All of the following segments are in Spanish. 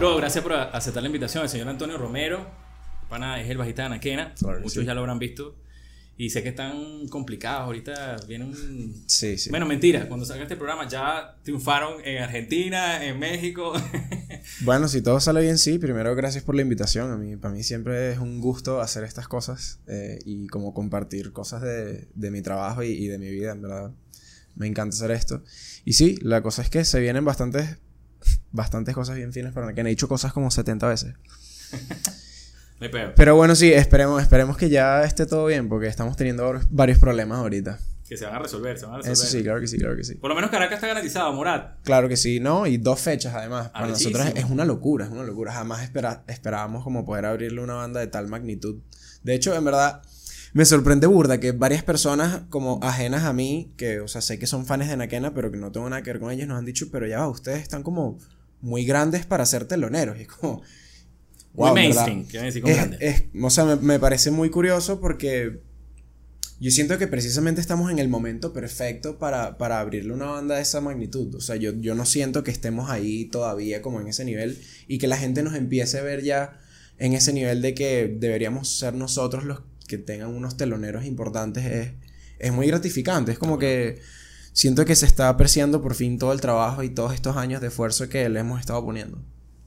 Bro, gracias por aceptar la invitación. El señor Antonio Romero, pana, es el bajista de Anaquena. Muchos ya lo habrán visto. Y sé que están complicados. Ahorita vienen. Sí, sí. Bueno, mentira. Cuando salga este programa ya triunfaron en Argentina, en México. bueno, si todo sale bien, sí. Primero, gracias por la invitación. A mí, para mí siempre es un gusto hacer estas cosas eh, y como compartir cosas de, de mi trabajo y, y, de mi vida, en verdad. Me encanta hacer esto. Y sí, la cosa es que se vienen bastantes, bastantes cosas bien finas para que he dicho cosas como 70 veces. Pero bueno, sí, esperemos, esperemos que ya esté todo bien, porque estamos teniendo varios problemas ahorita. Que se van a resolver, se van a resolver. Eso sí, claro que sí, claro que sí. Por lo menos Caracas está garantizado, Morat. Claro que sí, ¿no? Y dos fechas además. Para nosotros es una locura, es una locura. Jamás esperábamos como poder abrirle una banda de tal magnitud. De hecho, en verdad, me sorprende burda que varias personas como ajenas a mí, que, o sea, sé que son fans de Nakena, pero que no tengo nada que ver con ellos, nos han dicho, pero ya ustedes están como muy grandes para ser teloneros. Y es como, muy mainstream, decir con es, o sea, me, parece muy curioso porque yo siento que precisamente estamos en el momento perfecto para, para abrirle una banda de esa magnitud. O sea, yo, yo no siento que estemos ahí todavía como en ese nivel y que la gente nos empiece a ver ya en ese nivel de que deberíamos ser nosotros los que tengan unos teloneros importantes es, es muy gratificante. Es como que siento que se está apreciando por fin todo el trabajo y todos estos años de esfuerzo que le hemos estado poniendo.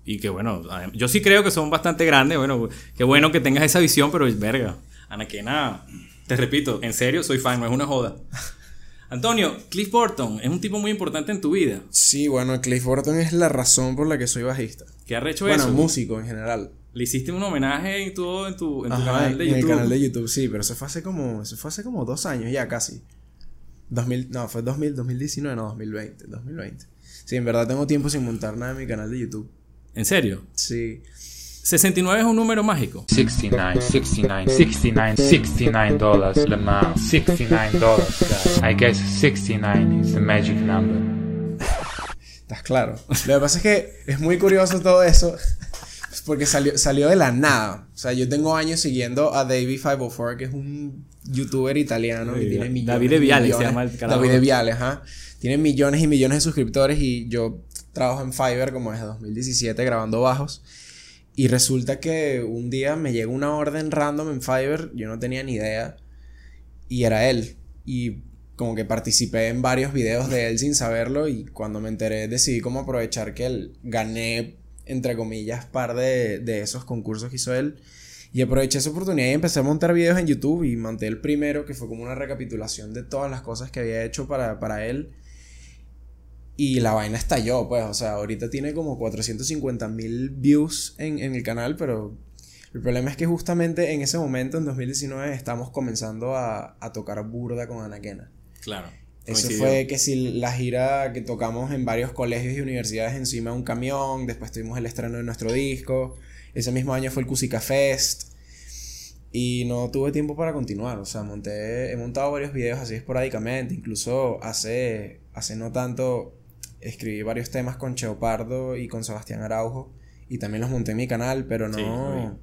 Y que bueno, yo sí creo que son bastante grandes. Bueno, qué bueno que tengas esa visión, pero verga. Anaquena, te repito, en serio, soy fan, no es una joda. Antonio, Cliff Burton es un tipo muy importante en tu vida. Sí, bueno, Cliff Burton es la razón por la que soy bajista. ¿Qué ha hecho eso? Bueno, músico en general. Le hiciste un homenaje y todo en tu, en tu canal de YouTube. En el canal de YouTube, sí, pero eso fue hace como, eso fue hace como dos años ya casi. 2000, no, fue 2000, 2019, no, 2020, 2020. Sí, en verdad tengo tiempo sin montar nada en mi canal de YouTube. ¿En serio? Sí. 69 es un número mágico. 69, 69, 69, 69 dólares, Le Mans, 69 dólares. I guess 69 is the magic number. Estás claro. Lo que pasa es que es muy curioso todo eso. Porque salió, salió de la nada. O sea, yo tengo años siguiendo a David504, que es un youtuber italiano que tiene millones. David de Viales se llama el canal. David de Viales, ajá. Tiene millones y millones de suscriptores y yo trabajo en Fiverr como desde 2017 grabando bajos. Y resulta que un día me llegó una orden random en Fiverr, yo no tenía ni idea, y era él. Y como que participé en varios videos de él sin saberlo y cuando me enteré decidí como aprovechar que él gané, entre comillas, par de, de esos concursos que hizo él. Y aproveché esa oportunidad y empecé a montar videos en YouTube y monté el primero que fue como una recapitulación de todas las cosas que había hecho para, para él. Y la vaina estalló, pues, o sea, ahorita tiene como 450 mil views en, el canal, pero el problema es que justamente en ese momento, en 2019, estamos comenzando a, tocar burda con Anaquena. Claro. Eso fue que si la gira que tocamos en varios colegios y universidades encima de un camión, después tuvimos el estreno de nuestro disco, ese mismo año fue el Cusica Fest, y no tuve tiempo para continuar, o sea, monté, he montado varios videos así esporádicamente, incluso hace, hace no tanto escribí varios temas con Cheopardo y con Sebastián Araujo. Y también los monté en mi canal, pero no...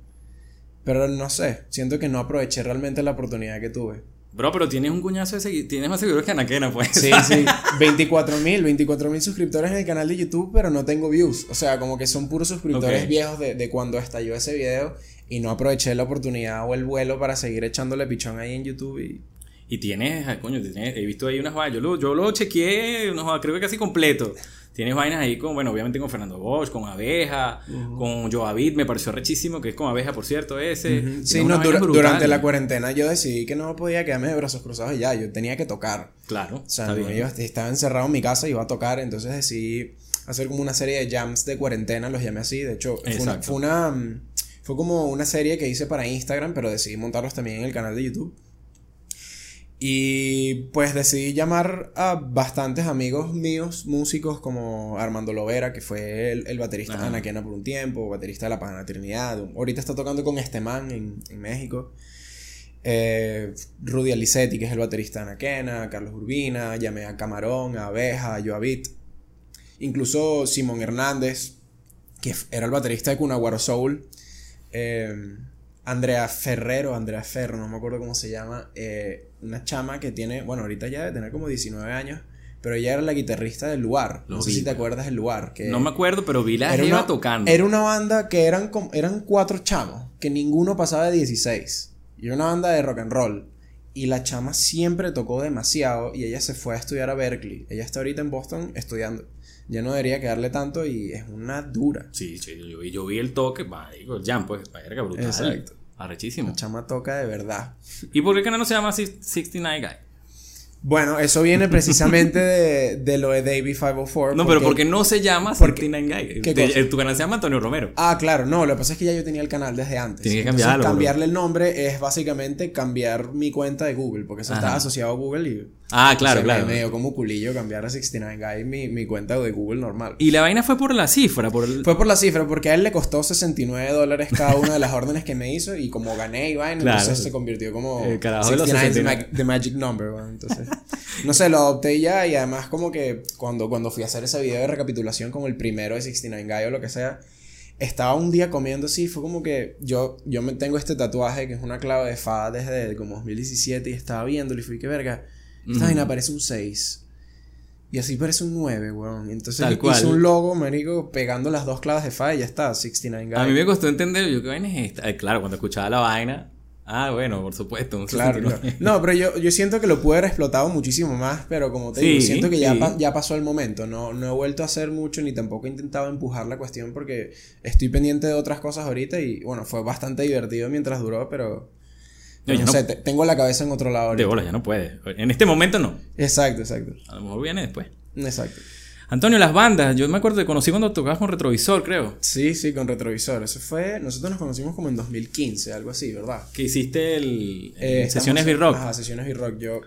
pero no sé, siento que no aproveché realmente la oportunidad que tuve. Bro, pero tienes un cuñazo de seguidores, tienes más seguidores que Anaquena, pues. Sí, sí, 24 mil, 24 mil suscriptores en el canal de YouTube, pero no tengo views. O sea, como que son puros suscriptores viejos de, de cuando estalló ese video y no aproveché la oportunidad o el vuelo para seguir echándole pichón ahí en YouTube y y tienes, coño, he visto ahí unas. Yo lo, yo lo chequeé, creo que casi completo. Tienes vainas ahí con, bueno, obviamente con Fernando Bosch, con Abeja, con Joavid, me pareció rechísimo, que es con Abeja, por cierto, ese. Sí, no, durante la cuarentena yo decidí que no podía quedarme de brazos cruzados y ya, yo tenía que tocar. Claro. O sea, yo estaba encerrado en mi casa y iba a tocar, entonces decidí hacer como una serie de jams de cuarentena, los llamé así. De hecho, fue una, fue una, fue como una serie que hice para Instagram, pero decidí montarlos también en el canal de YouTube. Y pues decidí llamar a bastantes amigos míos, músicos como Armando Lovera, que fue el, baterista de Anaquena por un tiempo, baterista de La Pagana Trinidad. Ahorita está tocando con este man en, México. Eh, Rudy Alicetti, que es el baterista de Anaquena, Carlos Urbina, llamé a Camarón, a Abeja, a Joavit. Incluso Simón Hernández, que era el baterista de Cunaguaro Soul. Eh, Andrea Ferrero, Andrea Ferro, no me acuerdo cómo se llama, eh, una chama que tiene, bueno, ahorita ya debe tener como 19 años, pero ella era la guitarrista del lugar. Lo no sé vi, si te acuerdas del lugar. Que No me acuerdo, pero vi la una, tocando. Era una banda que eran, como- eran cuatro chamos, que ninguno pasaba de 16. Y era una banda de rock and roll. Y la chama siempre tocó demasiado y ella se fue a estudiar a Berkeley. Ella está ahorita en Boston estudiando. Ya no debería quedarle tanto y es una dura. Sí, sí, yo, vi- yo vi el toque, va, digo, el jam, pues, verga, brutal. Exacto. Arrechísimo. La chama toca de verdad. ¿Y por qué el canal no se llama Six- 69 Guy? Bueno, eso viene precisamente de, de lo de Davey 504. No, pero porque no se llama porque- 69 Guy. ¿qué Te- tu canal se llama Antonio Romero. Ah, claro, no, lo que pasa es que ya yo tenía el canal desde antes. Tienes que Entonces, cambiarlo, bro. cambiarle el nombre es básicamente cambiar mi cuenta de Google, porque eso está asociado a Google y. Ah, claro, o sea, claro. Me, me dio como culillo cambiar a 69 Guy mi, mi cuenta de Google normal. Y la vaina fue por la cifra, por el... Fue por la cifra, porque a él le costó 69 dólares cada una de las órdenes que me hizo y como gané y vaina, Claro. entonces se convirtió como El carajo de los 69 is the 69. mag- the magic number, bueno, entonces no sé, lo adopté ya y además como que cuando, cuando fui a hacer ese video de recapitulación como el primero de 69 Guy o lo que sea, estaba un día comiendo así, fue como que yo, yo me tengo este tatuaje que es una clave de fa desde como 2017 y estaba viéndolo y fui que verga, esta vaina parece un 6. Y así parece un 9, weón. Entonces Tal cual. un logo, marico, pegando las dos claves de fa y ya está, 69 Guy. A mí me costó entender, yo, ¿qué vaina es esta? Eh, claro, cuando escuchaba la vaina... Ah, bueno, por supuesto, un Claro, 69. claro. No, pero yo, yo siento que lo pude haber explotado muchísimo más, pero como te Sí, digo, siento que ya, pa- ya pasó el momento. No, no he vuelto a hacer mucho ni tampoco he intentado empujar la cuestión porque estoy pendiente de otras cosas ahorita y bueno, fue bastante divertido mientras duró, pero... No, sé, te- tengo la cabeza en otro lado De ahorita. bola, ya no puede. En este momento no. Exacto, exacto. A lo mejor viene después. Exacto. Antonio, las bandas. Yo me acuerdo, te conocí cuando tocabas con retrovisor, creo. Sí, sí, con retrovisor. Eso fue... Nosotros nos conocimos como en 2015, algo así, ¿verdad? Que hiciste el, Eh, el sesiones B-Rock. Ajá, sesiones B-Rock. Yo.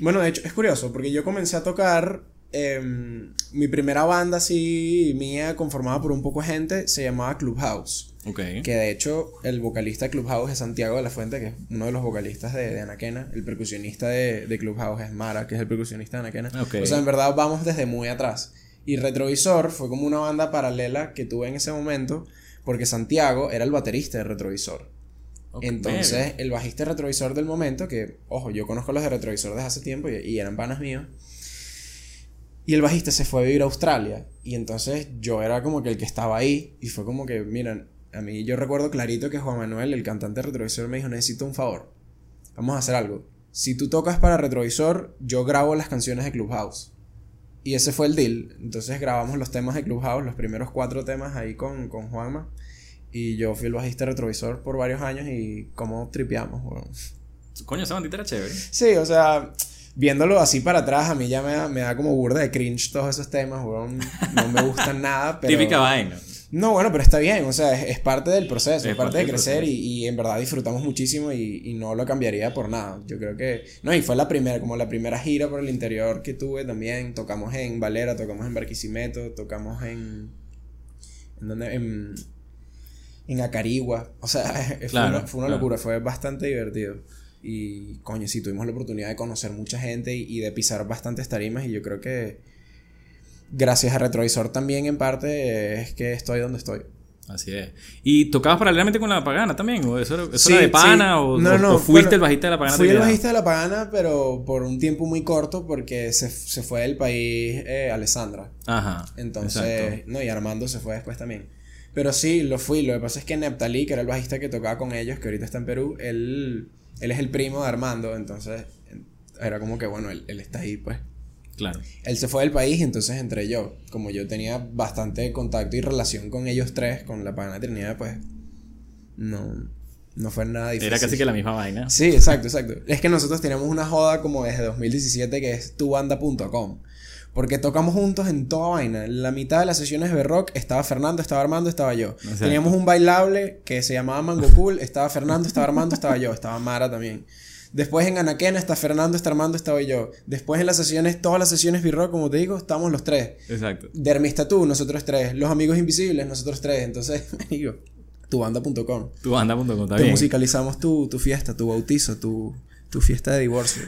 Bueno, de hecho, es curioso, porque yo comencé a tocar. em, mi primera banda así mía, conformada por un poco de gente, se llamaba Clubhouse. Ok. Que de hecho, el vocalista de Clubhouse es Santiago de la Fuente, que es uno de los vocalistas de, de Anaquena. El percusionista de, de Clubhouse es Mara, que es el percusionista de Anaquena. O sea, en verdad vamos desde muy atrás. Y Retrovisor fue como una banda paralela que tuve en ese momento, porque Santiago era el baterista de Retrovisor. Entonces, el bajista retrovisor del momento, que, ojo, yo conozco los de retrovisor desde hace tiempo y, y eran panas míos. Y el bajista se fue a vivir a Australia. Y entonces yo era como que el que estaba ahí. Y fue como que, miren, a mí yo recuerdo clarito que Juan Manuel, el cantante retrovisor, me dijo: Necesito un favor. Vamos a hacer algo. Si tú tocas para retrovisor, yo grabo las canciones de Clubhouse. Y ese fue el deal. Entonces grabamos los temas de Clubhouse, los primeros cuatro temas ahí con, con Juanma. Y yo fui el bajista retrovisor por varios años y cómo tripeamos, weón. Coño, esa bandita era chévere. Sí, o sea, viéndolo así para atrás, a mí ya me da, me da como burda de cringe todos esos temas, weón. No me gustan nada, pero... Típica vaina. No, bueno, pero está bien, o sea, es, es parte del proceso, es, parte de crecer y, y en verdad disfrutamos muchísimo y, y no lo cambiaría por nada. Yo creo que... No, y fue la primera, como la primera gira por el interior que tuve también. Tocamos en Valera, tocamos en Barquisimeto, tocamos en... ¿En dónde? En, en Acarigua. O sea, fue una, fue una claro. locura, fue bastante divertido. Y coño, sí, tuvimos la oportunidad de conocer mucha gente y, y de pisar bastantes tarimas y yo creo que gracias a Retrovisor también en parte es que estoy donde estoy. Así es. ¿Y tocabas paralelamente con la pagana también? ¿O eso era, eso Sí, era de sí. pana? O, No, no, o fuiste bueno, el bajista de la pagana? Fui el bajista de La Pagana, pero por un tiempo muy corto porque se, se fue del país eh, Alessandra. Ajá. Entonces, exacto. no, y Armando se fue después también. Pero sí, lo fui. Lo que pasa es que Neptali, que era el bajista que tocaba con ellos, que ahorita está en Perú, él, él es el primo de Armando. Entonces, era como que, bueno, él, él está ahí, pues. Claro. Él se fue del país y entonces entré yo. Como yo tenía bastante contacto y relación con ellos tres, con la Pagana Trinidad, pues. No, no fue nada difícil. Era casi que la misma vaina. Sí, exacto, exacto. Es que nosotros tenemos una joda como desde 2017 que es tubanda.com. Porque tocamos juntos en toda vaina. En la mitad de las sesiones de rock estaba Fernando, estaba Armando, estaba yo. Exacto. Teníamos un bailable que se llamaba Mango Cool, estaba Fernando, estaba Armando, estaba yo, estaba Mara también. Después en Anaquena está Fernando, está Armando, estaba yo. Después en las sesiones, todas las sesiones B-Rock, como te digo, estamos los tres. Exacto. Dermis Tattoo, nosotros tres. Los Amigos Invisibles, nosotros tres. Entonces, digo, tubanda.com. Tu banda.com está Te bien. musicalizamos tu, tu fiesta, tu bautizo, tu, tu fiesta de divorcio.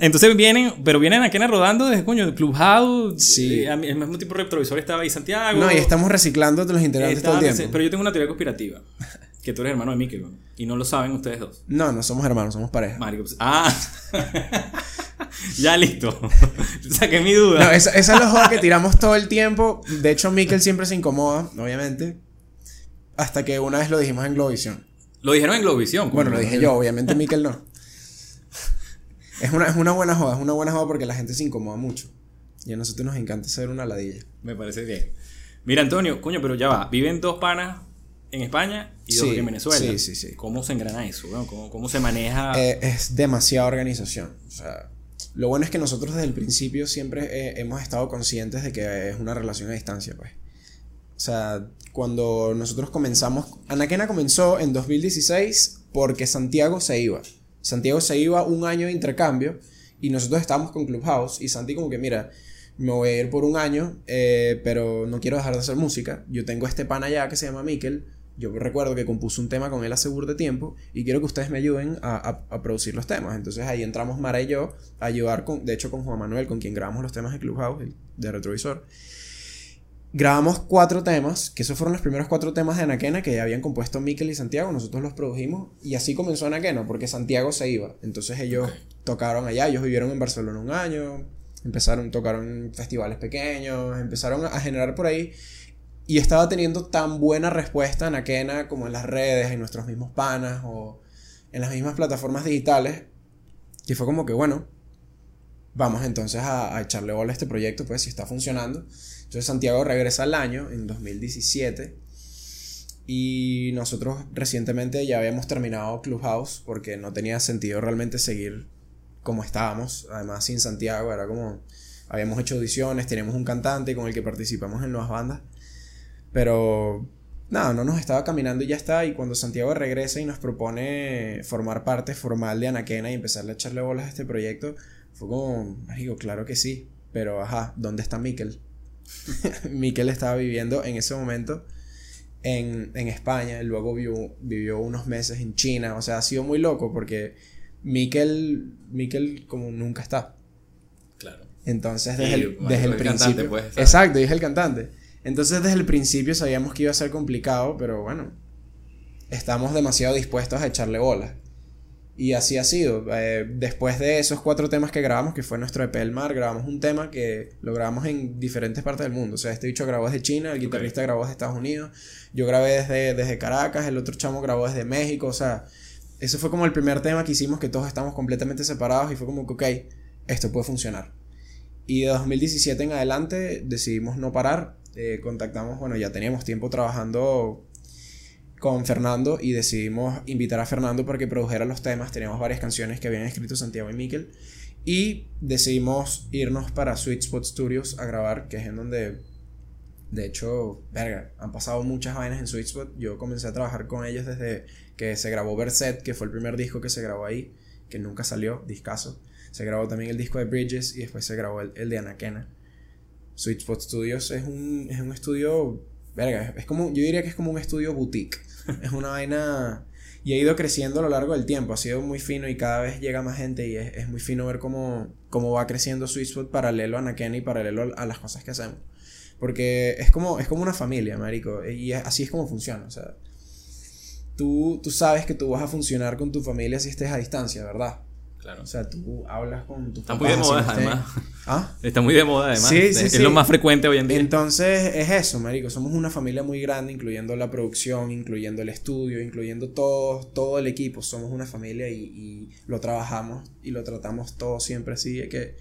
Entonces vienen, pero vienen aquí rodando desde coño, Clubhouse. Sí. eh, el mismo tipo de retrovisor estaba ahí Santiago. No, y estamos reciclando de los integrantes todo el tiempo. Pero yo tengo una teoría conspirativa. Que tú eres hermano de Mikel, ¿no? Y no lo saben ustedes dos. No, no somos hermanos, somos pareja. Marico, pues- ah. Ya listo. Saqué mi duda. No, esa, esa es la joda que tiramos todo el tiempo. De hecho, Mikkel siempre se incomoda, obviamente. Hasta que una vez lo dijimos en Globovisión. Lo dijeron en Globovisión. Bueno, lo dije yo, obviamente Mikkel no. Es una, es una buena joda, es una buena joda porque la gente se incomoda mucho. Y a nosotros nos encanta ser una ladilla. Me parece bien. Mira, Antonio, coño, pero ya va. Viven dos panas en España y dos Sí, en Venezuela. sí, sí, sí. ¿Cómo se engrana eso? weón? ¿Cómo, cómo se maneja? Eh, es demasiada organización. O sea, lo bueno es que nosotros desde el principio siempre eh, hemos estado conscientes de que es una relación a distancia, pues. O sea, cuando nosotros comenzamos, Anaquena comenzó en 2016 porque Santiago se iba. Santiago se iba un año de intercambio y nosotros estábamos con Clubhouse y Santi como que, mira, me voy a ir por un año, eh, pero no quiero dejar de hacer música. Yo tengo este pan allá que se llama Mikel. Yo recuerdo que compuso un tema con él hace burda de tiempo y quiero que ustedes me ayuden a, a- a producir los temas. Entonces ahí entramos Mara y yo a ayudar, con, de hecho con Juan Manuel, con quien grabamos los temas de Clubhouse, de Retrovisor. Grabamos cuatro temas, que esos fueron los primeros cuatro temas de Anaquena que ya habían compuesto Mikel y Santiago, nosotros los produjimos y así comenzó Anaquena, porque Santiago se iba. Entonces ellos Ok. tocaron allá, ellos vivieron en Barcelona un año, empezaron, tocaron en festivales pequeños, empezaron a generar por ahí y estaba teniendo tan buena respuesta en Akena como en las redes, en nuestros mismos panas o en las mismas plataformas digitales, que fue como que bueno, vamos entonces a, echarle bola a este proyecto, pues si está funcionando. Entonces Santiago regresa al año, en 2017, y nosotros recientemente ya habíamos terminado Clubhouse porque no tenía sentido realmente seguir como estábamos, además sin Santiago, era como, habíamos hecho audiciones, teníamos un cantante con el que participamos en nuevas bandas, pero nada, no nos estaba caminando y ya está, y cuando Santiago regresa y nos propone formar parte formal de Anaquena y empezarle a echarle bolas a este proyecto, fue como, digo, claro que sí, pero ajá, ¿dónde está Mikel? Mikel estaba viviendo en ese momento en, en España, y luego vivió, vivió unos meses en China, o sea, ha sido muy loco porque Mikel, Mikel como nunca está. Claro. Entonces, Y, desde el, desde el el cantante, principio. pues, exacto, y es el cantante. Entonces, desde el principio sabíamos que iba a ser complicado, pero bueno, estamos demasiado dispuestos a echarle bolas. Y así ha sido. Eh, después de esos cuatro temas que grabamos, que fue nuestro EP El Mar, grabamos un tema que lo grabamos en diferentes partes del mundo. O sea, este bicho grabó desde China, el guitarrista grabó desde Estados Unidos, yo grabé desde, desde Caracas, el otro chamo grabó desde México. O sea, ese fue como el primer tema que hicimos que todos estamos completamente separados y fue como que, ok, esto puede funcionar. Y de 2017 en adelante decidimos no parar. Eh, contactamos, bueno, ya teníamos tiempo trabajando con Fernando y decidimos invitar a Fernando para que produjera los temas. Teníamos varias canciones que habían escrito Santiago y Miquel. Y decidimos irnos para Sweet Spot Studios a grabar, que es en donde, de hecho, han pasado muchas vainas en Sweet Spot. Yo comencé a trabajar con ellos desde que se grabó Verset, que fue el primer disco que se grabó ahí, que nunca salió, discaso. Se grabó también el disco de Bridges y después se grabó el, el de Anaquena. Sweet Spot Studios es un, es un estudio, verga, es como, yo diría que es como un estudio boutique. es una vaina y ha ido creciendo a lo largo del tiempo, ha sido muy fino y cada vez llega más gente y es, es muy fino ver cómo, cómo va creciendo Sweet Spot paralelo a Anaquena y paralelo a las cosas que hacemos. Porque es como, es como una familia, marico, y es- así es como funciona, o sea, tú, tú sabes que tú vas a funcionar con tu familia si estés a distancia, ¿verdad? Claro. O sea, tú hablas con tus Está muy de moda, además. ¿Ah? Está muy de moda, además. Sí, es, sí, es sí. lo más frecuente hoy en día. Entonces es eso, marico. Somos una familia muy grande, incluyendo la producción, incluyendo el estudio, incluyendo todo, todo el equipo. Somos una familia y, y lo trabajamos y lo tratamos todo siempre así. de que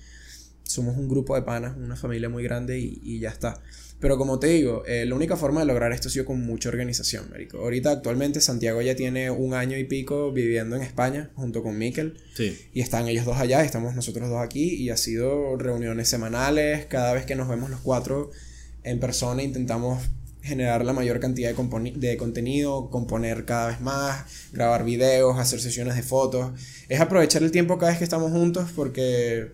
somos un grupo de panas, una familia muy grande y, y ya está. Pero como te digo, eh, la única forma de lograr esto ha sido con mucha organización, marico. Ahorita actualmente Santiago ya tiene un año y pico viviendo en España junto con Miquel. Sí. Y están ellos dos allá, estamos nosotros dos aquí y ha sido reuniones semanales, cada vez que nos vemos los cuatro en persona intentamos generar la mayor cantidad de, de contenido, componer cada vez más, grabar videos, hacer sesiones de fotos. Es aprovechar el tiempo cada vez que estamos juntos porque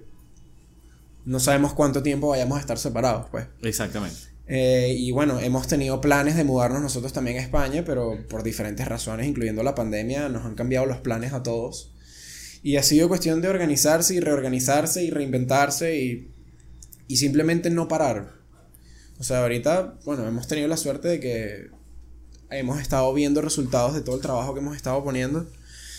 no sabemos cuánto tiempo vayamos a estar separados, pues. Exactamente. Eh, y bueno, hemos tenido planes de mudarnos nosotros también a España, pero por diferentes razones, incluyendo la pandemia, nos han cambiado los planes a todos. Y ha sido cuestión de organizarse y reorganizarse y reinventarse y, y simplemente no parar. O sea, ahorita, bueno, hemos tenido la suerte de que hemos estado viendo resultados de todo el trabajo que hemos estado poniendo.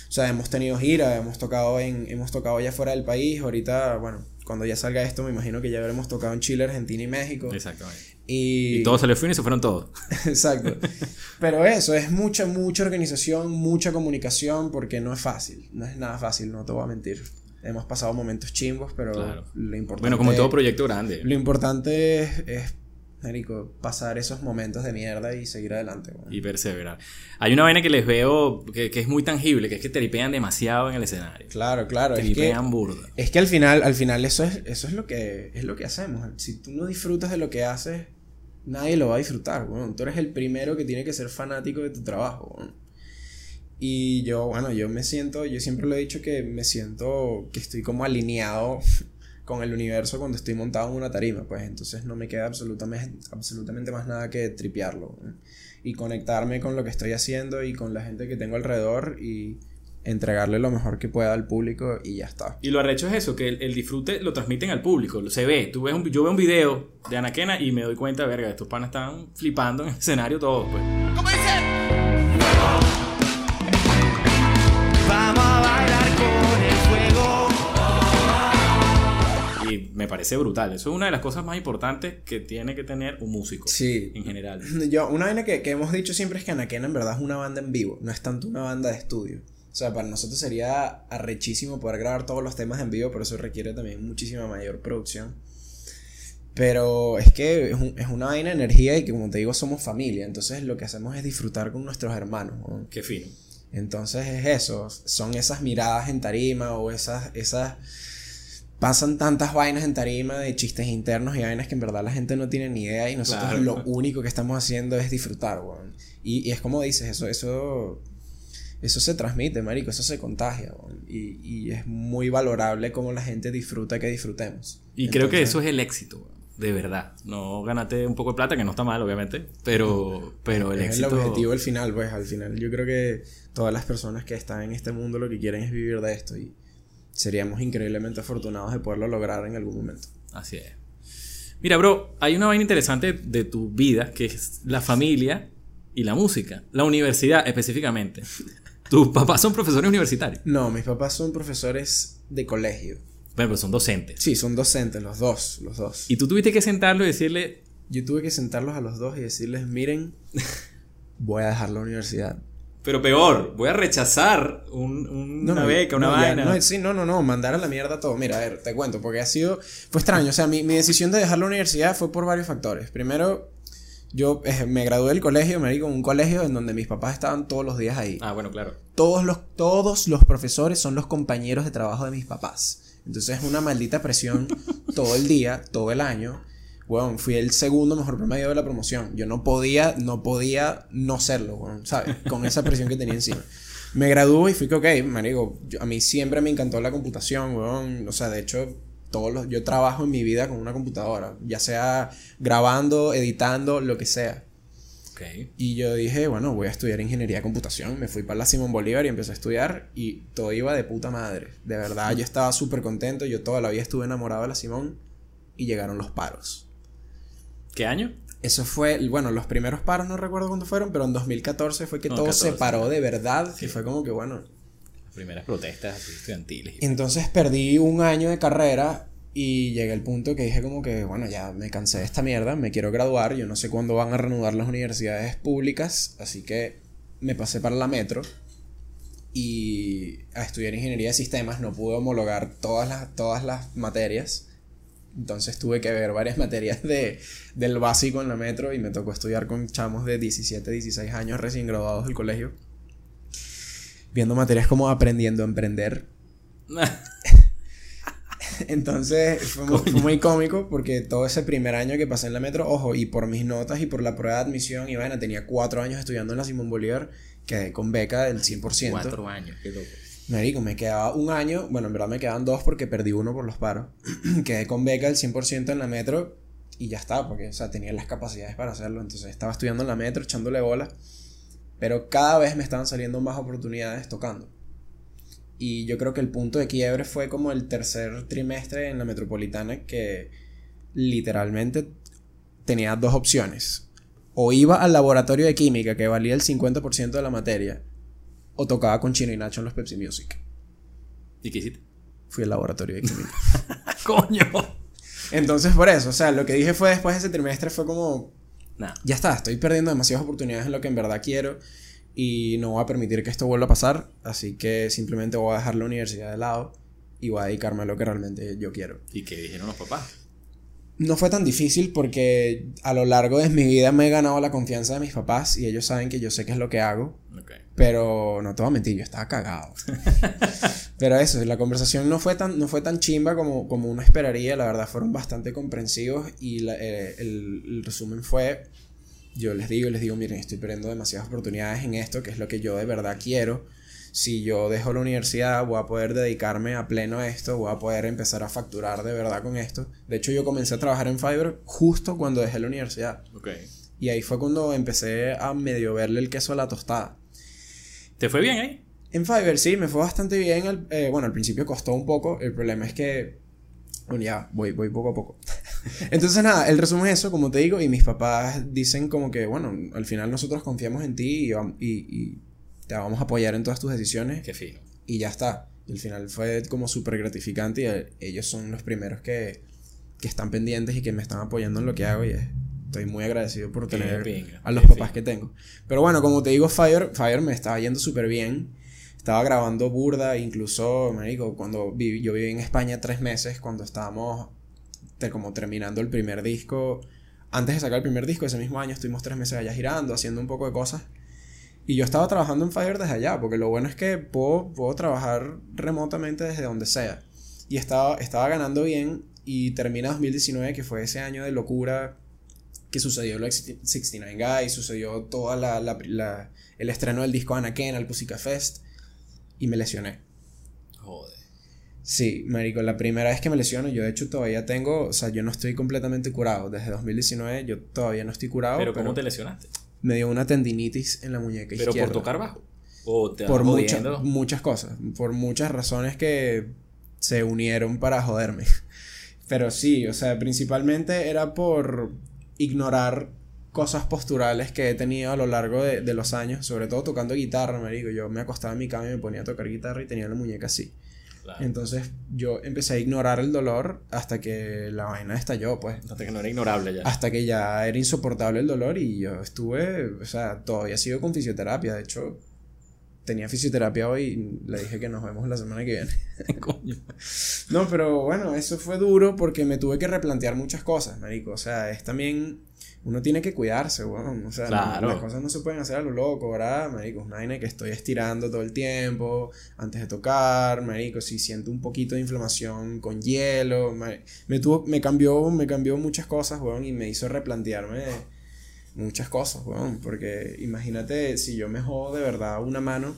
O sea, hemos tenido gira, hemos tocado en, hemos tocado ya fuera del país. Ahorita, bueno, cuando ya salga esto, me imagino que ya habremos tocado en Chile, Argentina y México. Exactamente. Y, Y todo salió fino y se fueron todos. Exacto. Pero eso, es mucha, mucha organización, mucha comunicación, porque no es fácil. No es nada fácil, no te voy a mentir. Hemos pasado momentos chimbos, pero Claro. lo importante. Bueno, como todo proyecto grande. Lo importante es, es, marico, pasar esos momentos de mierda y seguir adelante. Y perseverar. Hay una vaina que les veo que, que es muy tangible, que es que tripean demasiado en el escenario. Claro, claro. Es que, Tripean burda. es que al final, al final eso es, eso es lo que es lo que hacemos. Si tú no disfrutas de lo que haces, nadie lo va a disfrutar. weón. Tú eres el primero que tiene que ser fanático de tu trabajo. Y yo, bueno, yo me siento, yo siempre lo he dicho que me siento que estoy como alineado con el universo cuando estoy montado en una tarima, pues entonces no me queda absolutamente, absolutamente más nada que tripearlo y conectarme con lo que estoy haciendo y con la gente que tengo alrededor y entregarle lo mejor que pueda al público y ya está. Y lo arrecho es eso, que el, el disfrute lo transmiten al público, se ve. Tú ves un, yo veo un video de Anaquena y me doy cuenta, verga, estos panas están flipando en el escenario todos, pues. Vamos a bailar con el fuego. Y me parece brutal. Eso es una de las cosas más importantes que tiene que tener un músico. Sí. En general. Yo, una vaina que, que hemos dicho siempre es que Anaquena en verdad es una banda en vivo, no es tanto una banda de estudio. O sea, para nosotros sería arrechísimo poder grabar todos los temas en vivo, pero eso requiere también muchísima mayor producción. Pero es que es, un- es una vaina de energía y que como te digo somos familia, entonces lo que hacemos es disfrutar con nuestros hermanos. ¿no? Qué fino. Entonces es eso, son esas miradas en tarima o esas, esas... Pasan tantas vainas en tarima de chistes internos y vainas que en verdad la gente no tiene ni idea y nosotros Claro. lo único que estamos haciendo es disfrutar, weón. Y, y es como dices, eso, eso, eso se transmite, marico, eso se contagia. Y, y es muy valorable cómo la gente disfruta que disfrutemos. Y creo que eso es el éxito, de verdad. No ganate un poco de plata, que no está mal, obviamente, pero, pero el es éxito... el objetivo al final, pues al final yo creo que todas las personas que están en este mundo lo que quieren es vivir de esto y seríamos increíblemente afortunados de poderlo lograr en algún momento. Así es. Mira, bro, hay una vaina interesante de tu vida, que es la familia y la música. La universidad, específicamente. Tus papás son profesores universitarios. No, mis papás son profesores de colegio. Bueno, pero son docentes. Sí, son docentes, los dos, los dos. Y tú tuviste que sentarlo y decirle, Yo tuve que sentarlos a los dos y decirles, miren, voy a dejar la universidad. pero peor, voy a rechazar un- un- una beca, una no, ya, vaina. no, sí, no, no, no, mandar a la mierda todo. Mira, a ver, te cuento, porque ha sido, fue extraño. O sea, mi, mi decisión de dejar la universidad fue por varios factores. Primero, yo eh, me gradué del colegio, me di con un colegio en donde mis papás estaban todos los días ahí. Ah, bueno, claro. Todos los, todos los profesores son los compañeros de trabajo de mis papás. Entonces es una maldita presión todo el día, todo el año. Bueno, fui el segundo mejor promedio de la promoción. Yo no podía, no podía no serlo, weón, ¿sabes? Con esa presión que tenía encima. Me gradué y fui que, ok, marico, yo- a mí siempre me encantó la computación, weón. O sea, de hecho, todos los, yo trabajo en mi vida con una computadora. Ya sea grabando, editando, lo que sea. Y yo dije, bueno, voy a estudiar ingeniería de computación. Me fui para la Simón Bolívar y empecé a estudiar y todo iba de puta madre. De verdad, yo estaba súper contento. Yo toda la vida estuve enamorado de la Simón y llegaron los paros. ¿Qué año? Eso fue, bueno, los primeros paros no recuerdo cuándo fueron, pero en 2014 fue que No, todo 14. se paró de verdad. Y fue como que, bueno. Primeras protestas estudiantiles. Entonces perdí un año de carrera y llegué al punto que dije como que, bueno, ya me cansé de esta mierda, me quiero graduar, yo no sé cuándo van a reanudar las universidades públicas, así que me pasé para la metro y a estudiar ingeniería de sistemas, no pude homologar todas las, todas las materias. Entonces tuve que ver varias materias de, del básico en la metro y me tocó estudiar con chamos de 17, 16 años recién graduados del colegio. Viendo materias como aprendiendo a emprender, entonces fue muy, fue muy cómico porque todo ese primer año que pasé en la metro, ojo, y por mis notas y por la prueba de admisión, y vaina, tenía cuatro años estudiando en la Simón Bolívar, quedé con beca del 100%. Cuatro años, qué loco. Marico, me quedaba un año, bueno, en verdad me quedaban dos porque perdí uno por los paros. quedé con beca del 100% en la metro y ya está, porque, o sea, tenía las capacidades para hacerlo. Entonces estaba estudiando en la metro, echándole bola, pero cada vez me estaban saliendo más oportunidades tocando. Y yo creo que el punto de quiebre fue como el tercer trimestre en la metropolitana que literalmente tenía dos opciones. O iba al laboratorio de química que valía el 50% de la materia, o tocaba con Chino y Nacho en los Pepsi Music. ¿Y qué hiciste? Fui al laboratorio de química. ¡Coño! Entonces, por eso, o sea, lo que dije fue después de ese trimestre fue como, Nada. ya está, estoy perdiendo demasiadas oportunidades en lo que en verdad quiero y no voy a permitir que esto vuelva a pasar, así que simplemente voy a dejar la universidad de lado y voy a dedicarme a lo que realmente yo quiero. ¿Y qué dijeron los papás? No fue tan difícil porque a lo largo de mi vida me he ganado la confianza de mis papás y ellos saben que yo sé qué es lo que hago. Pero no te voy a mentir, yo estaba cagado. pero eso, la conversación no fue tan, no fue tan chimba como, como uno esperaría, la verdad fueron bastante comprensivos y la- eh, el, el resumen fue, yo les digo, les digo, miren, estoy perdiendo demasiadas oportunidades en esto, que es lo que yo de verdad quiero. Si yo dejo la universidad, voy a poder dedicarme a pleno a esto, voy a poder empezar a facturar de verdad con esto. De hecho, yo comencé a trabajar en Fiverr justo cuando dejé la universidad. Y ahí fue cuando empecé a medio verle el queso a la tostada. ¿Te fue bien ahí? En Fiverr sí, me fue bastante bien. al- eh, bueno, al principio costó un poco. El problema es que. Bueno, ya, voy, voy poco a poco. Entonces, nada, el resumen es eso, como te digo. Y mis papás dicen como que, bueno, al final nosotros confiamos en ti y, vam- y- y te vamos a apoyar en todas tus decisiones. Qué fino. Y ya está. Y al final fue como súper gratificante. Y eh, ellos son los primeros que, que están pendientes y que me están apoyando en lo que hago. Y eh, estoy muy agradecido por tener a los papás que tengo. Pero bueno, como te digo, Fire, Fire me estaba yendo súper bien. Estaba grabando burda, incluso, marico, cuando viví- yo viví en España tres meses, cuando estábamos te- como terminando el primer disco. Antes de sacar el primer disco, ese mismo año estuvimos tres meses allá girando, haciendo un poco de cosas. Y yo estaba trabajando en Fire desde allá, porque lo bueno es que puedo, puedo trabajar remotamente desde donde sea. Y estaba, estaba ganando bien y termina 2019, que fue ese año de locura que sucedió lo de 69 Guys, sucedió toda la, la- la- el estreno del disco Anakin al Pussycat Fest y me lesioné. Joder. Sí, marico, la primera vez que me lesiono, yo de hecho todavía tengo, o sea, yo no estoy completamente curado. Desde 2019 yo todavía no estoy curado. ¿Pero cómo te lesionaste? Me dio una tendinitis en la muñeca ¿Pero izquierda. por tocar bajo? ¿O te por muchas muchas cosas, por muchas razones que se unieron para joderme. Pero sí, o sea, principalmente era por ignorar cosas posturales que he tenido a lo largo de, de los años, sobre todo tocando guitarra, me digo, yo me acostaba en mi cama y me ponía a tocar guitarra y tenía la muñeca así. Claro. Entonces yo empecé a ignorar el dolor hasta que la vaina estalló, pues. Hasta que no era ignorable ya. Hasta que ya era insoportable el dolor y yo estuve, o sea, todavía sigo con fisioterapia. De hecho, tenía fisioterapia hoy y le dije que nos vemos la semana que viene. Coño. No, pero bueno, eso fue duro porque me tuve que replantear muchas cosas, marico. O sea, es también... Uno tiene que cuidarse, weón. O sea, Claro. las cosas no se pueden hacer a lo loco, ¿verdad? Marico, es una vaina que estoy estirando todo el tiempo antes de tocar, marico. Si siento un poquito de inflamación con hielo, me tuvo, me cambió, me cambió muchas cosas, weón, y me hizo replantearme muchas cosas, weón. Porque imagínate si yo me jodo de verdad una mano,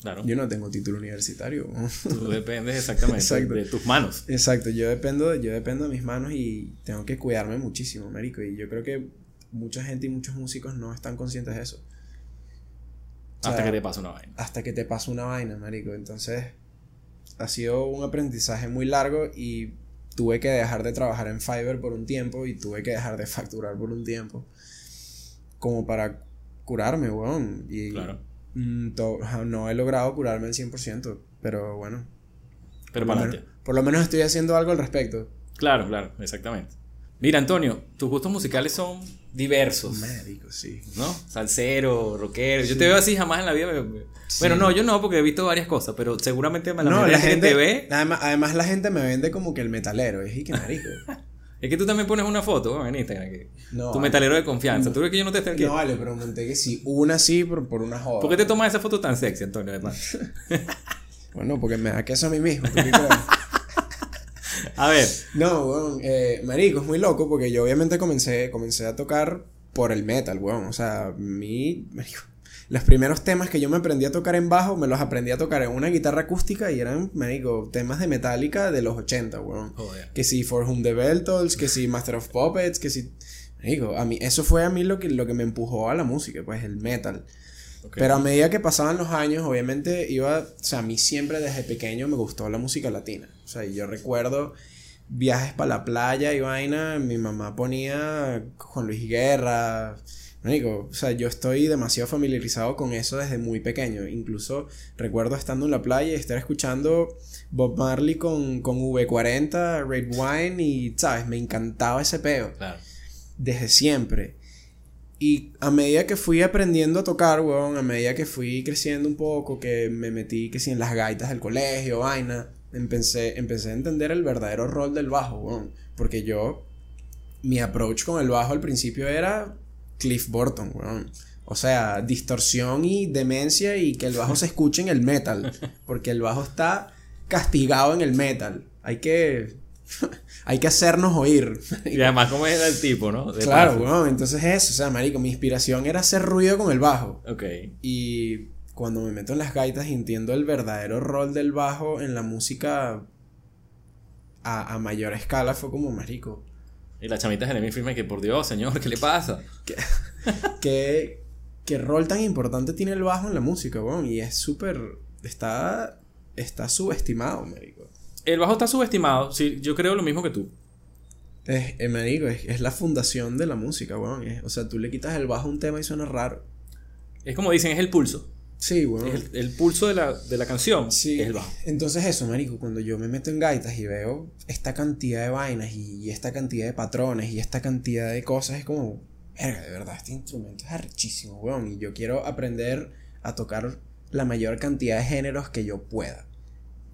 Claro. yo no tengo título universitario, weón. Tú dependes exactamente Exacto. de tus manos. Exacto, yo dependo, yo dependo de mis manos y tengo que cuidarme muchísimo, marico. Y yo creo que mucha gente y muchos músicos no están conscientes de eso. O hasta que te pasa una vaina. Hasta que te pasa una vaina, marico. Entonces, ha sido un aprendizaje muy largo y tuve que dejar de trabajar en Fiverr por un tiempo y tuve que dejar de facturar por un tiempo. Como para curarme, weón. Y Claro. mm, no he logrado curarme al 100%, pero bueno. Pero por, para lo menos, por lo menos estoy haciendo algo al respecto. Claro, claro, exactamente. Mira, Antonio, tus gustos musicales son diversos. Médico, sí. ¿No? Salsero, rockero. Yo te veo así jamás en la vida. me- me- Bueno, no, yo no, porque he visto varias cosas, pero seguramente la No, la gente gente te ve. Además, además la gente me vende como que el metalero. Es y que marico. Es que tú también pones una foto en Instagram. que- No, tu vale. metalero de confianza. ¿Tú crees que yo no te estoy aquí? No vale, pero monté que sí. Una sí por, por una joda. ¿Por qué te tomas esa foto tan sexy, Antonio? Bueno, porque me da queso a mí mismo. ¿tú qué crees? A ver, no, weón. Eh, marico, es muy loco porque yo obviamente comencé, comencé a tocar por el metal, weón. O sea, mi. Marico, los primeros temas que yo me aprendí a tocar en bajo, me los aprendí a tocar en una guitarra acústica y eran, marico, temas de Metallica de los 80, weón. Joder. Que si For Whom the Bell Tolls, que si Master of Puppets, que si... Marico, a mí, eso fue a mí lo que, lo que me empujó a la música, pues el metal. Pero a medida que pasaban los años, obviamente iba, o sea, a mí siempre desde pequeño me gustó la música latina. O sea, yo recuerdo viajes para la playa y vaina, mi mamá ponía Juan Luis Guerra, Marico, o sea, yo estoy demasiado familiarizado con eso desde muy pequeño. Incluso recuerdo estando en la playa y estar escuchando Bob Marley con, con V40, Red Wine y, ¿sabes? Me encantaba ese peo. Claro. Desde siempre. Y a medida que fui aprendiendo a tocar, weón, a medida que fui creciendo un poco, que me metí, que si en las gaitas del colegio, vaina, empecé, empecé a entender el verdadero rol del bajo, weón. Porque yo, mi approach con el bajo al principio era Cliff Burton, weón. O sea, distorsión y demencia y que el bajo se escuche en el metal. Porque el bajo está castigado en el metal. Hay que. hay que hacernos oír. Y además, ¿cómo era el tipo, no? De Claro, weón. Entonces eso, o sea, marico, mi inspiración era hacer ruido con el bajo. Ok. Y cuando me meto en las gaitas y entiendo el verdadero rol del bajo en la música a, a mayor escala, fue como, marico, Y las chamitas de mi firme que, por Dios, señor, ¿qué le pasa? ¿qué, qué rol tan importante tiene el bajo en la música, weón? Y es súper, está, está subestimado, marico. El bajo está subestimado. Sí, yo creo lo mismo que tú. Es, eh, marico, es, es la fundación de la música, weón. Es- o sea, tú le quitas el bajo a un tema y suena raro. Es como dicen, es el pulso. Sí, weón. Es el, el pulso de la, de la canción. Sí. Es el bajo. Entonces eso, marico, cuando yo me meto en gaitas y veo esta cantidad de vainas y, y esta cantidad de patrones y esta cantidad de cosas, es como, verga, de verdad, este instrumento es arrechísimo, weón. Y yo quiero aprender a tocar la mayor cantidad de géneros que yo pueda.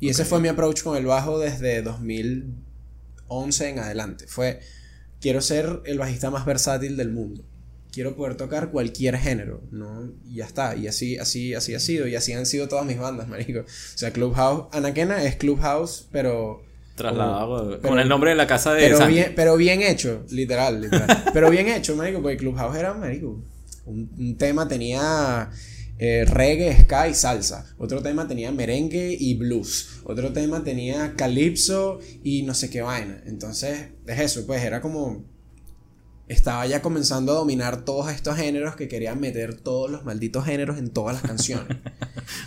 Y ese fue mi approach con el bajo desde 2011 en adelante. Fue, quiero ser el bajista más versátil del mundo. Quiero poder tocar cualquier género, ¿no? Y ya está. Y así, así, así ha sido. Y así han sido todas mis bandas, marico. O sea, Clubhouse, Anaquena es Clubhouse, pero... Trasladado pero- con el nombre de la casa de Pero bien, pero bien hecho, literal, literal. pero bien hecho, marico, porque Clubhouse era, marico. Un, un tema tenía eh, reggae, ska y salsa. Otro tema tenía merengue y blues. Otro tema tenía calipso y no sé qué vaina. Entonces, es eso, pues era como... Estaba ya comenzando a dominar todos estos géneros que querían meter todos los malditos géneros en todas las canciones.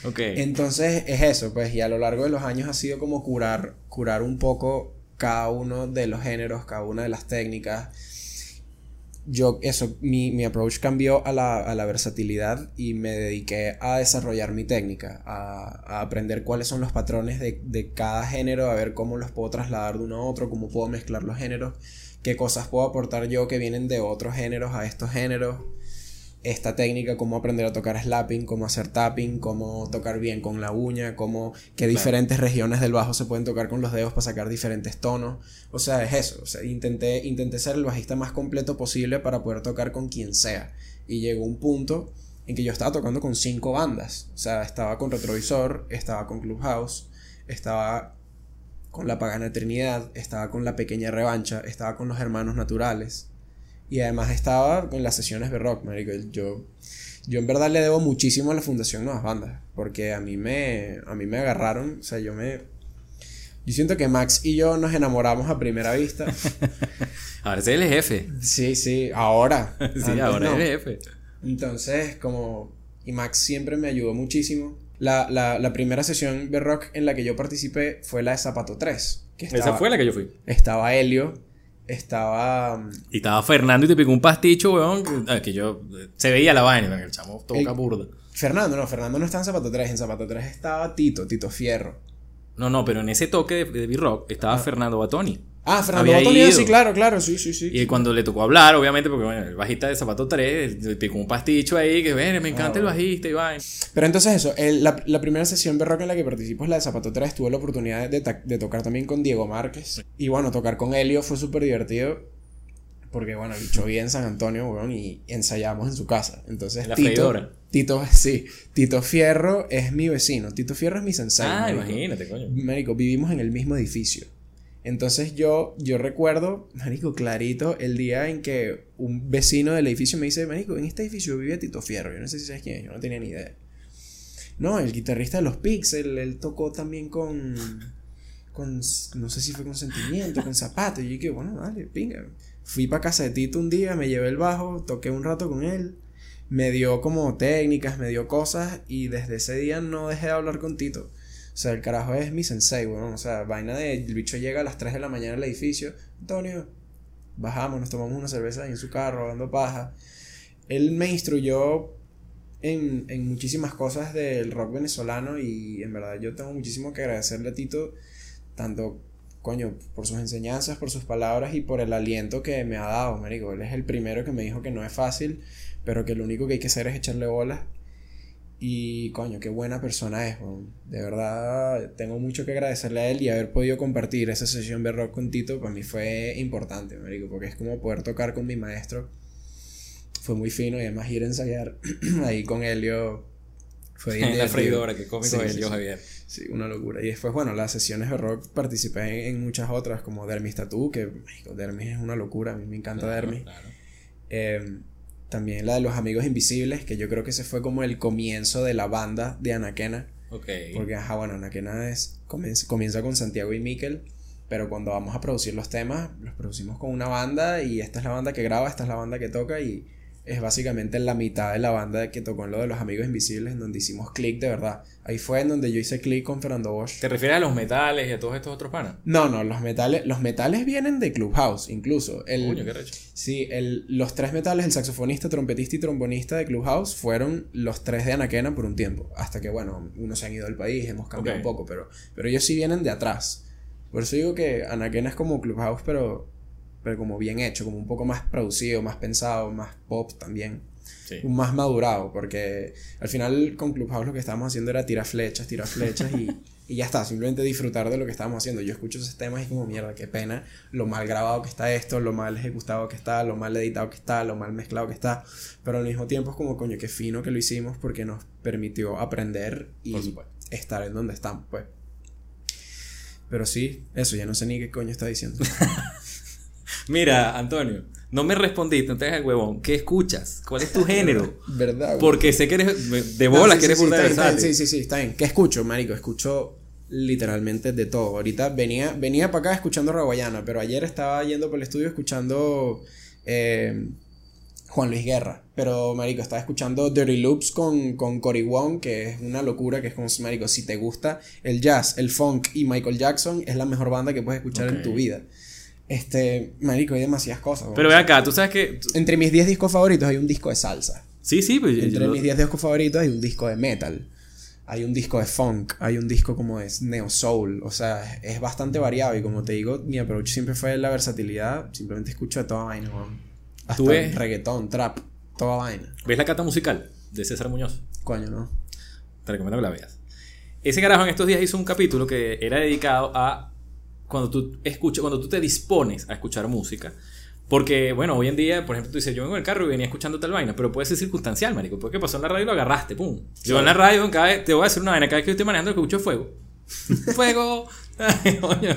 Ok. Entonces es eso, pues, y a lo largo de los años ha sido como curar, curar un poco cada uno de los géneros, cada una de las técnicas. Yo, eso, mi, mi approach cambió a la, a la versatilidad y me dediqué a desarrollar mi técnica, a, a aprender cuáles son los patrones de, de cada género, a ver cómo los puedo trasladar de uno a otro, cómo puedo mezclar los géneros, qué cosas puedo aportar yo que vienen de otros géneros a estos géneros esta técnica, cómo aprender a tocar slapping, cómo hacer tapping, cómo tocar bien con la uña, cómo qué diferentes regiones del bajo se pueden tocar con los dedos para sacar diferentes tonos. O sea, es eso. O sea, intenté, intenté ser el bajista más completo posible para poder tocar con quien sea. Y llegó un punto en que yo estaba tocando con cinco bandas. O sea, estaba con Retrovisor, estaba con Clubhouse, estaba con La Pagana Trinidad, estaba con La Pequeña Revancha, estaba con Los Hermanos Naturales. Y además estaba en las sesiones de rock, marico. Yo, yo en verdad le debo muchísimo a la Fundación Nuevas Bandas. Porque a mí me, a mí me agarraron. O sea, yo me... Yo siento que Max y yo nos enamoramos a primera vista. Ahora es el jefe. sí, sí, ahora. Sí, ahora no. es el jefe. Entonces, como... Y Max siempre me ayudó muchísimo. La, la, la primera sesión de rock en la que yo participé fue la de Zapato 3. Que estaba, Esa fue la que yo fui. Estaba Helio. Estaba... mm, Y estaba Fernando y te picó un pasticho, weón. Que, ah, que yo. Se veía la vaina, el chamo toca burda. Fernando, no, Fernando no está en Zapato 3. En Zapato 3 estaba Tito, Tito Fierro. No, no, pero en ese toque de, de B-Rock estaba Fernando Batoni. Ah, Fernando Había Batoni, ido. sí, claro, claro, sí, sí, sí. Y cuando le tocó hablar, obviamente, porque bueno, el bajista de Zapato 3 le picó un pasticho ahí, que ven, me encanta Ah, el bajista y vaina. Pero entonces eso, el- la, la primera sesión de rock en la que participo es la de Zapato 3. Tuve la oportunidad de, de tocar también con Diego Márquez. Y bueno, tocar con Helio fue súper divertido. Porque bueno, bicho vive en San Antonio, weón, y ensayamos en su casa. Entonces, En la Tito, freidora. Tito, sí, Tito Fierro es mi vecino. Tito Fierro es mi sensei. Ah, marico. imagínate, coño. Marico, vivimos en el mismo edificio. Entonces yo, yo recuerdo, Marico, clarito, el día en que un vecino del edificio me dice, Marico, en este edificio vive Tito Fierro. Yo no sé si sabes quién es, yo no tenía ni idea. No, el guitarrista de los Pixel, él tocó también con, con, no sé si fue con Sentimiento, con Zapato. Y yo dije, bueno, dale, pinga. Fui para casa de Tito un día, me llevé el bajo, toqué un rato con él. Me dio como técnicas, me dio cosas y desde ese día no dejé de hablar con Tito. O sea, el carajo es mi sensei, weón. O sea, vaina de. El bicho llega a las 3 de la mañana al edificio. Antonio, bajamos, nos tomamos una cerveza ahí en su carro, dando paja. él me instruyó en, en muchísimas cosas del rock venezolano y en verdad yo tengo muchísimo que agradecerle a Tito, tanto, coño, por sus enseñanzas, por sus palabras y por el aliento que me ha dado, marico. Él es el primero que me dijo que no es fácil, pero que lo único que hay que hacer es echarle bolas. Y coño, qué buena persona es. De verdad, tengo mucho que agradecerle a él y haber podido compartir esa sesión de rock con Tito para mí fue importante, marico, porque es como poder tocar con mi maestro. Fue muy fino y además ir a ensayar ahí con Helio fue En la freidora, que cómico Sí, es sí, Elio sí. Javier. Sí, una locura. Y después, bueno, las sesiones de rock participé en, en muchas otras, como Dermis Tattoo, que marico, Dermis es una locura, a mí me encanta Dermis. Claro. Eh, también la de los amigos invisibles, que yo creo que ese fue como el comienzo de la banda de Anaquena. Ok. Porque, ajá, bueno, Anaquena es, comienza, comienza con Santiago y Miquel, pero cuando vamos a producir los temas, los producimos con una banda y esta es la banda que graba, esta es la banda que toca y es básicamente la mitad de la banda que tocó en lo de los amigos invisibles, en donde hicimos click de verdad. Ahí fue en donde yo hice click con Fernando Bosch. ¿Te refieres a los metales y a todos estos otros panas? No, no, los metales, los metales vienen de Clubhouse, incluso. El, qué recho. Sí, el, los tres metales, el saxofonista, trompetista y trombonista de Clubhouse, fueron los tres de Anaquena por un tiempo. Hasta que, bueno, unos se han ido del país, hemos cambiado un poco, pero, pero ellos sí vienen de atrás. Por eso digo que Anaquena es como Clubhouse, pero, pero como bien hecho, como un poco más producido, más pensado, más pop también. Sí. Más madurado, porque al final con Clubhouse lo que estábamos haciendo era tirar flechas, tirar flechas y, y ya está, simplemente disfrutar de lo que estábamos haciendo. Yo escucho esos temas y como mierda, qué pena lo mal grabado que está esto, lo mal ejecutado que está, lo mal editado que está, lo mal mezclado que está, pero al mismo tiempo es como coño, qué fino que lo hicimos porque nos permitió aprender y estar en donde estamos, pues. Pero sí, eso, ya no sé ni qué coño está diciendo. Mira, Antonio, no me respondiste, no te hagas el huevón. ¿Qué escuchas? ¿Cuál es tu género? ¿Verdad? güey? Porque sé que eres de No, bola, sí, que eres sí, sí, está está bien. Sí, sí, sí, está bien. ¿Qué escucho, marico? Escucho literalmente de todo. Ahorita venía, venía para acá escuchando Raguayana, pero ayer estaba yendo por el estudio escuchando eh, Juan Luis Guerra. Pero, marico, estaba escuchando Dirty Loops con, con Cory Wong, que es una locura, que es como, marico, si te gusta el jazz, el funk y Michael Jackson, es la mejor banda que puedes escuchar en tu vida. Este, marico, hay demasiadas cosas. Pero ve acá, tú sabes que. Entre mis 10 discos favoritos hay un disco de salsa. Sí, sí, pues. Entre yo- mis 10 discos favoritos hay un disco de metal. Hay un disco de funk. Hay un disco como de neo soul. O sea, es bastante variado. Y como te digo, mi approach siempre fue la versatilidad. Simplemente escucho de toda vaina, weón. Hasta Tú ves- reggaetón, trap, toda vaina. ¿Ves la cata musical de César Muñoz? Coño, ¿no? Te recomiendo que la veas. Ese carajo en estos días hizo un capítulo que era dedicado a cuando tú escuchas, cuando tú te dispones a escuchar música. Porque, bueno, hoy en día, por ejemplo, tú dices, yo vengo en el carro y venía escuchando tal vaina, pero puede ser circunstancial, marico. Porque pasó en la radio y lo agarraste, pum. Yo en la radio, cada vez, te voy a decir una vaina, cada vez que yo estoy manejando escucho fuego. fuego. Ay, coño.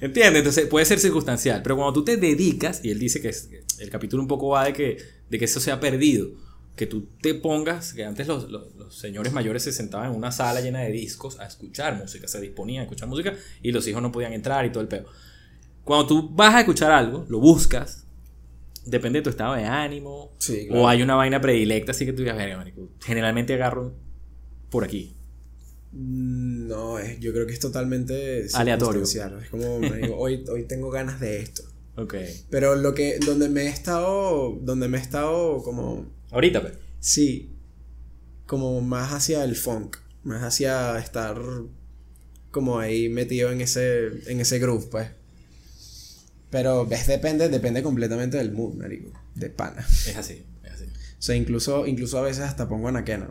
¿Entiendes? Entonces puede ser circunstancial. Pero cuando tú te dedicas, y él dice que el capítulo un poco va de que, de que eso se ha perdido, que tú te pongas, que antes los, los- los señores mayores se sentaban en una sala llena de discos a escuchar música, se disponían a escuchar música y los hijos no podían entrar y todo el peo. Cuando tú vas a escuchar algo, lo buscas, depende de tu estado de ánimo, Sí, claro. o hay una vaina predilecta, así que tú digas, "Verga, marico, generalmente agarro por aquí. Mm, No, es, yo creo que es totalmente Aleatorio. Es como, me digo, hoy, hoy tengo ganas de esto. Ok. Pero lo que, donde me he estado, donde me he estado como Ahorita, pues. Sí, como más hacia el funk, más hacia estar como ahí metido en ese, en ese groove, pues. Pero es, depende, depende completamente del mood, marico, de pana. Es así, es así. O sea, incluso, incluso a veces hasta pongo anaquena.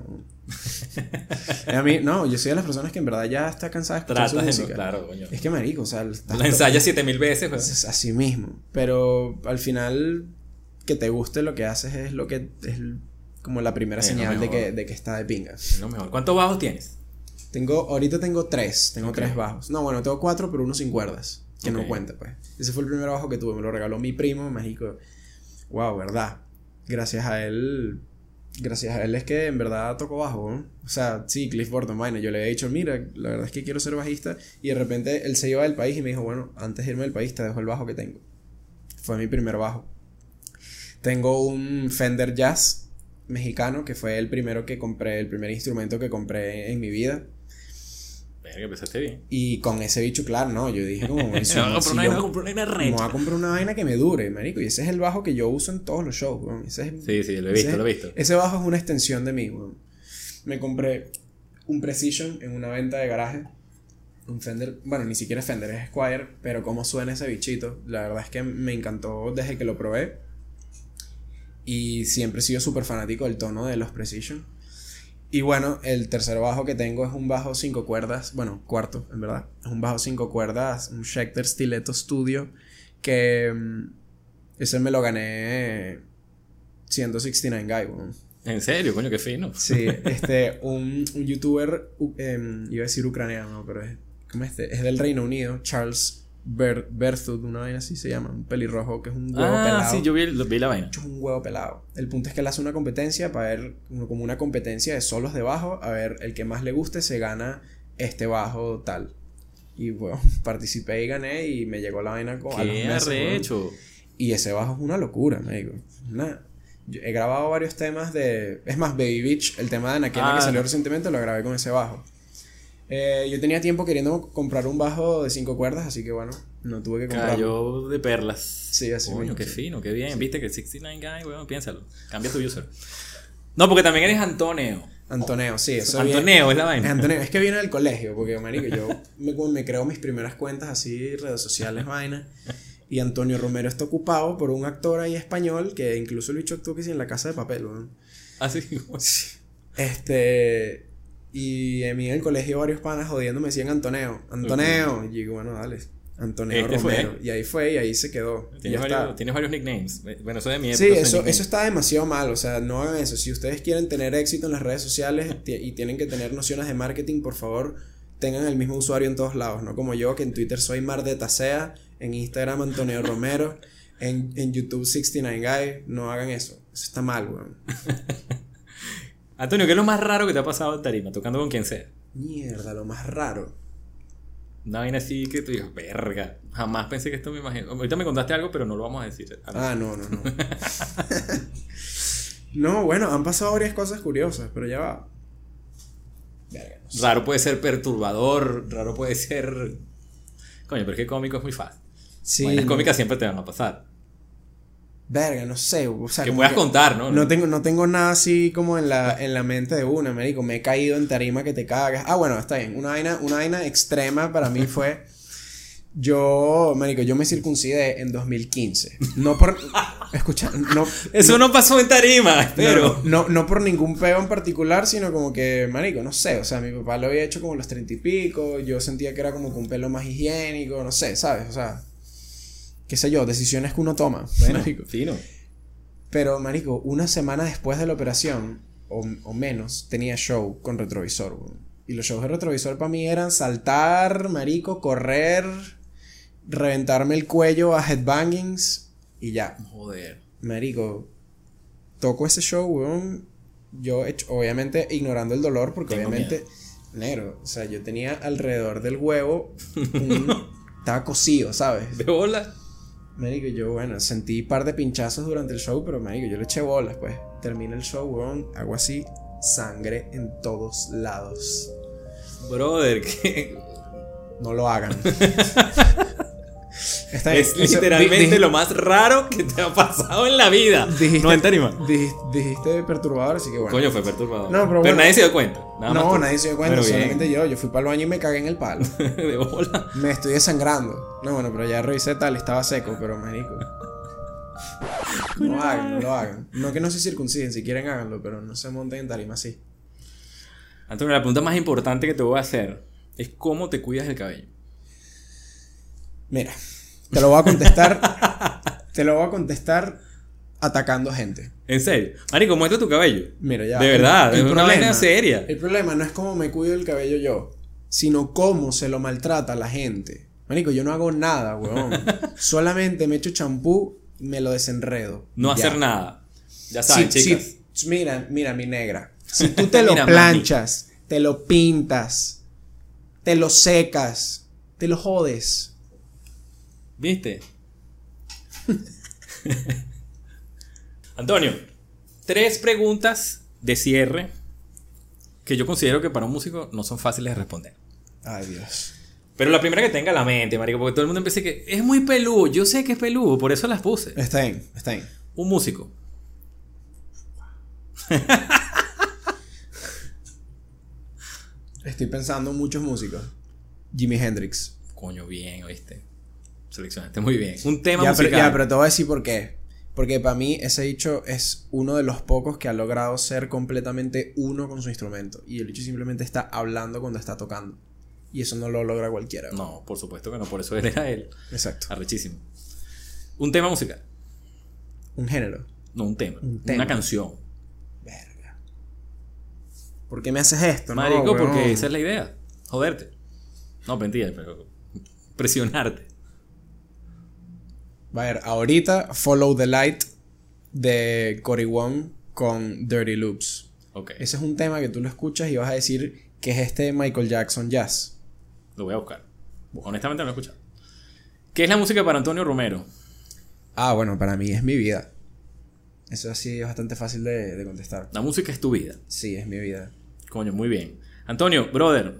a mí, no, yo soy de las personas que en verdad ya está cansada de escuchar su Tratas no, música. claro, coño. Es que marico, o sea, La ensayas siete mil veces, pues. es así mismo. Pero al final, que te guste lo que haces es lo que es como la primera Es señal de que, de que está de pinga. Es lo mejor. ¿Cuántos bajos tienes? Tengo, ahorita tengo tres, tengo tres bajos. No, bueno, tengo cuatro, pero uno sin cuerdas. Que no cuenta, pues. Ese fue el primer bajo que tuve, me lo regaló mi primo, mágico. Wow, verdad. Gracias a él. Gracias a él es que en verdad toco bajo, ¿no? O sea, sí, Cliff Burton, vaina. Yo le había dicho, mira, la verdad es que quiero ser bajista. Y de repente él se iba del país y me dijo, bueno, antes de irme del país te dejo el bajo que tengo. Fue mi primer bajo. Tengo un Fender Jazz mexicano, que fue el primero que compré, el primer instrumento que compré en mi vida. Verga, empezaste bien. Y con ese bicho, claro, no, yo dije como... Me "Eso, voy a no, comprar si una yo- vaina, voy a comprar una vaina me voy recha. a comprar una vaina que me dure, marico. Y ese es el bajo que yo uso en todos los shows, weón. Ese es, Sí, sí, lo he visto, lo he visto. Ese bajo es una extensión de mí, weón. Me compré un Precision en una venta de garaje. Un Fender, bueno, ni siquiera es Fender, es Squire, pero cómo suena ese bichito. La verdad es que me encantó desde que lo probé. Y siempre he sido súper fanático del tono de los Precision. Y bueno, el tercer bajo que tengo es un bajo cinco cuerdas, bueno, cuarto, en verdad. Es un bajo cinco cuerdas, un Schecter Stiletto Studio, que mm, ese me lo gané 169 Guy, weón. En serio, coño, qué fino. Sí, este, un, un youtuber, em, iba a decir ucraniano, pero es, ¿cómo es este? Es del Reino Unido, Charles Ber Berthud, una vaina así se llama, un pelirrojo que es un huevo Ah, pelado. sí, yo vi, lo- vi la vaina. Es un huevo pelado. El punto es que él hace una competencia para ver, como una competencia de solos de bajo, a ver, el que más le guste se gana este bajo tal. Y bueno, participé y gané y me llegó la vaina con a los Qué arrecho. Y ese bajo es una locura, me digo. Yo he grabado varios temas de. Es más, Baby Beach, el tema de Anaquena Ah. que salió recientemente, lo grabé con ese bajo. Eh, yo tenía tiempo queriendo comprar un bajo de cinco cuerdas, así que bueno, no tuve que comprarlo. Cayó de perlas. Sí, así Coño, mismo, qué sí. fino, qué bien. Viste que 69 Guy, weón, piénsalo. Cambia tu user. No, porque también eres Antonio. Antoneo, sí, eso Antoneo es la viene- vaina. Antoneo, es que viene del colegio, porque marico, yo me, me creo mis primeras cuentas así, redes sociales, vaina. Y Antonio Romero está ocupado por un actor ahí español que incluso el bicho actuó que sí en la casa de papel, weón. Así. Este. Y a mí en el colegio varios panas jodiendo me decían Antoneo, Antoneo. Y digo, bueno, dale, Antoneo Este fue. Romero. Y ahí fue y ahí se quedó. Tienes está. varios, tienes varios nicknames. Bueno, eso de mi época. Sí, eso, eso está demasiado mal, o sea, no hagan eso. Si ustedes quieren tener éxito en las redes sociales y tienen que tener nociones de marketing, por favor, tengan el mismo usuario en todos lados, no como yo, que en Twitter soy Mar de Tasea, en Instagram Antonio Romero, en, en YouTube 69 Guy, no hagan eso. Eso está mal, weón. Antonio, ¿qué es lo más raro que te ha pasado en tarima? Tocando con quien sea. Mierda, lo más raro. Una vaina así que tú dices, verga. Jamás pensé que esto me imagino. Ahorita me contaste algo, pero no lo vamos a decir. Ah, no, no, no. no, bueno, han pasado varias cosas curiosas, pero ya va. Verga, no sé. Raro puede ser perturbador, raro puede ser. Coño, pero es que cómico es muy fácil. Sí, no. cómicas siempre te van a pasar. Verga, no sé, o sea, Que puedas contar, ¿no? No tengo, no tengo nada así como en la, en la mente de una, marico. Me he caído en tarima que te cagas. Ah, bueno, está bien. Una vaina, una vaina extrema para mí fue. Yo, marico, yo me circuncidé en 2015. No por. Escucha, no. Eso no pasó en tarima, pero. No, no, no por ningún peo en particular, sino como que, marico, no sé, o sea, mi papá lo había hecho como a los treinta y pico, yo sentía que era como que un pelo más higiénico, no sé, ¿sabes? O sea, qué sé yo, decisiones que uno toma, marico. Fino. Pero, marico, una semana después de la operación, o, o menos, tenía show con retrovisor. Y los shows de retrovisor para mí eran saltar, marico, correr, reventarme el cuello a headbangings y ya. Joder. Marico, toco ese show, weón. Yo, hecho, obviamente, ignorando el dolor, porque Tengo obviamente, negro, o sea, yo tenía alrededor del huevo, un- estaba cocido, ¿sabes? De bola. Marico, yo, bueno, sentí un par de pinchazos durante el show, pero, marico, yo le eché bolas, pues. Termina el show, weón, hago así, sangre en todos lados. Brother, que No lo hagan. Está bien, es eso- literalmente di- lo más raro que te ha pasado en la vida. Dijiste, no en tarima. dij- dijiste perturbador, así que bueno. Coño, fue perturbador. No, pero bueno. nadie se dio cuenta. Nada no, nadie se dio cuenta, bien. solamente yo. Yo fui para el baño y me cagué en el palo. de bola. me estoy desangrando. No, bueno, pero ya revisé tal, estaba seco, pero marico. No hagan, no lo hagan. No que no se circunciden, si quieren háganlo, pero no se monten en tarima así. Antonio, la pregunta más importante que te voy a hacer es cómo te cuidas el cabello. Mira, te lo voy a contestar. te lo voy a contestar atacando gente. En serio. Marico, muestra tu cabello. Mira, ya. De verdad, es una vaina seria. El problema no es cómo me cuido el cabello yo, sino cómo se lo maltrata la gente. Marico, yo no hago nada, weón. Solamente me echo champú y me lo desenredo. No Ya. hacer nada. Ya Sí, saben, chicas. sí, mira, mira, mi negra. Si tú te lo Mira, planchas, te lo pintas, te lo secas, te lo jodes. ¿Viste? Antonio, tres preguntas de cierre que yo considero que para un músico no son fáciles de responder. Ay, Dios. Pero la primera que tenga la mente, marico, porque todo el mundo empieza que es muy peludo. Yo sé que es peludo, por eso las puse. Está bien, está bien. Un músico. Estoy pensando en muchos músicos. Jimi Hendrix. Coño, bien, oíste. Seleccionaste muy bien. Un tema Ya pero, musical. ya, pero te voy a decir por qué. Porque para mí ese dicho es uno de los pocos que ha logrado ser completamente uno con su instrumento. Y el dicho simplemente está hablando cuando está tocando. Y eso no lo logra cualquiera. No, por supuesto que no, por eso él era él. Exacto. Arrechísimo. Un tema musical. Un género. No, un tema. Un tema. Una canción. Verga. ¿Por qué me haces esto? no, Marico, weón? porque esa es la idea. Joderte. No, mentira, pero presionarte. Va a ver, ahorita Follow the Light de Cory Wong con Dirty Loops. Ok. Ese es un tema que tú lo escuchas y vas a decir que es este Michael Jackson Jazz. Lo voy a buscar. Honestamente no lo he escuchado. ¿Qué es la música para Antonio Romero? Ah, bueno, para mí es mi vida. Eso sí es bastante fácil de, de contestar. La música es tu vida. Sí, es mi vida. Coño, muy bien. Antonio, brother,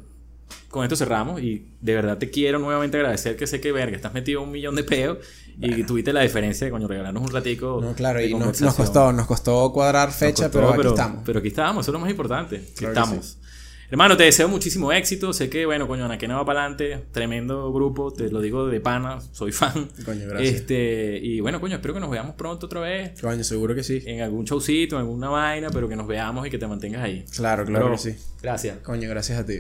con esto cerramos y de verdad te quiero nuevamente agradecer que sé que verga, estás metido un millón de y tuviste la diferencia de coño regalarnos un ratico. No, claro, de y nos, costó, nos costó cuadrar fecha, costó, pero aquí estamos. Pero aquí estamos, eso es lo más importante. Aquí Claro estamos. Hermano, te deseo muchísimo éxito. Sé que, bueno, coño, Anaquena va para adelante. Tremendo grupo, te lo digo de pana, soy fan. Coño, gracias. Este, y bueno, coño, espero que nos veamos pronto otra vez. Coño, seguro que sí. En algún showcito, en alguna vaina, pero que nos veamos y que te mantengas ahí. Claro, claro que sí. Gracias. Coño, gracias a ti.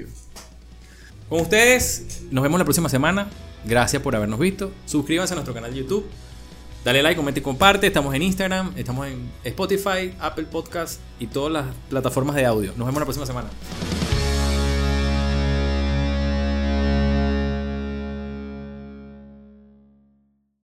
Con ustedes, nos vemos la próxima semana. Gracias por habernos visto. Suscríbanse a nuestro canal de YouTube. Dale like, comenta y comparte. Estamos en Instagram, estamos en Spotify, Apple Podcast y todas las plataformas de audio. Nos vemos la próxima semana.